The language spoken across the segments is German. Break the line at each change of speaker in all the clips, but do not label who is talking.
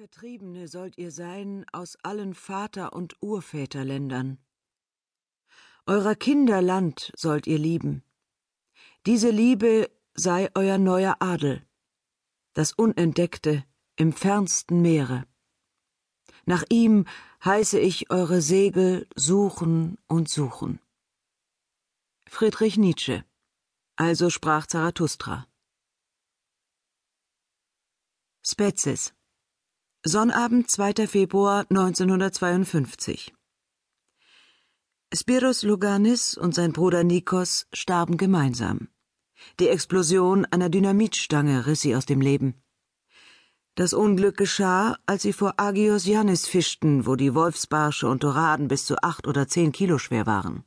Vertriebene sollt ihr sein aus allen Vater- und Urväterländern. Eurer Kinder Land sollt ihr lieben. Diese Liebe sei euer neuer Adel, das Unentdeckte im fernsten Meere. Nach ihm heiße ich eure Segel suchen und suchen. Friedrich Nietzsche. Also sprach Zarathustra. Spezies. Sonnabend, 2. Februar 1952. Spiros Luganis und sein Bruder Nikos starben gemeinsam. Die Explosion einer Dynamitstange riss sie aus dem Leben. Das Unglück geschah, als sie vor Agios Jannis fischten, wo die Wolfsbarsche und Doraden bis zu acht oder zehn Kilo schwer waren.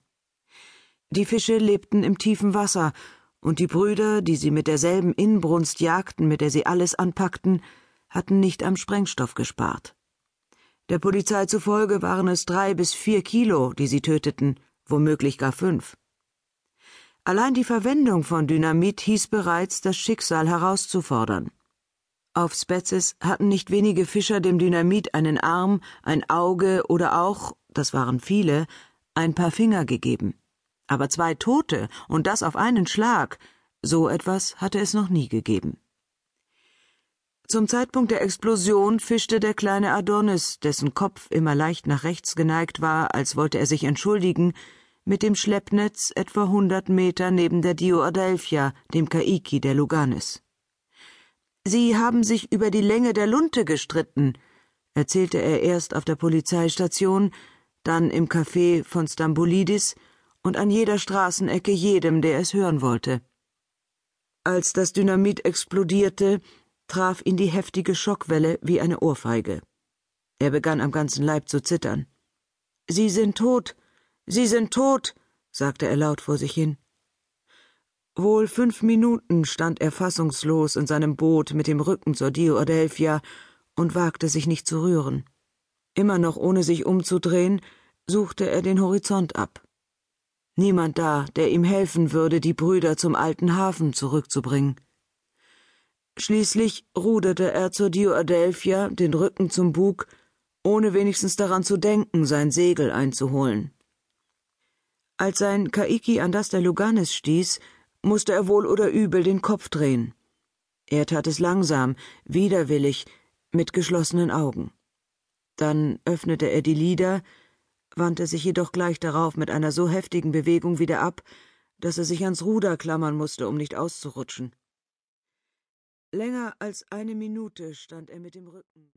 Die Fische lebten im tiefen Wasser, und die Brüder, die sie mit derselben Inbrunst jagten, mit der sie alles anpackten, hatten nicht am Sprengstoff gespart. Der Polizei zufolge waren es drei bis vier Kilo, die sie töteten, womöglich gar fünf. Allein die Verwendung von Dynamit hieß bereits, das Schicksal herauszufordern. Auf Spetzes hatten nicht wenige Fischer dem Dynamit einen Arm, ein Auge oder auch, das waren viele, ein paar Finger gegeben. Aber zwei Tote und das auf einen Schlag, so etwas hatte es noch nie gegeben. Zum Zeitpunkt der Explosion fischte der kleine Adonis, dessen Kopf immer leicht nach rechts geneigt war, als wollte er sich entschuldigen, mit dem Schleppnetz etwa hundert Meter neben der Dio Adelphia, dem Kaiki der Luganis. Sie haben sich über die Länge der Lunte gestritten, erzählte er erst auf der Polizeistation, dann im Café von Stambolidis und an jeder Straßenecke jedem, der es hören wollte. Als das Dynamit explodierte, traf ihn die heftige Schockwelle wie eine Ohrfeige. Er begann am ganzen Leib zu zittern. Sie sind tot, Sie sind tot, sagte er laut vor sich hin. Wohl fünf Minuten stand er fassungslos in seinem Boot mit dem Rücken zur Dio Adelphia und wagte sich nicht zu rühren. Immer noch ohne sich umzudrehen, suchte er den Horizont ab. Niemand da, der ihm helfen würde, die Brüder zum alten Hafen zurückzubringen. Schließlich ruderte er zur Dio Adelphia, den Rücken zum Bug, ohne wenigstens daran zu denken, sein Segel einzuholen. Als sein Kaiki an das der Luganis stieß, musste er wohl oder übel den Kopf drehen. Er tat es langsam, widerwillig, mit geschlossenen Augen. Dann öffnete er die Lider, wandte sich jedoch gleich darauf mit einer so heftigen Bewegung wieder ab, dass er sich ans Ruder klammern musste, um nicht auszurutschen. Länger als eine Minute stand er mit dem Rücken.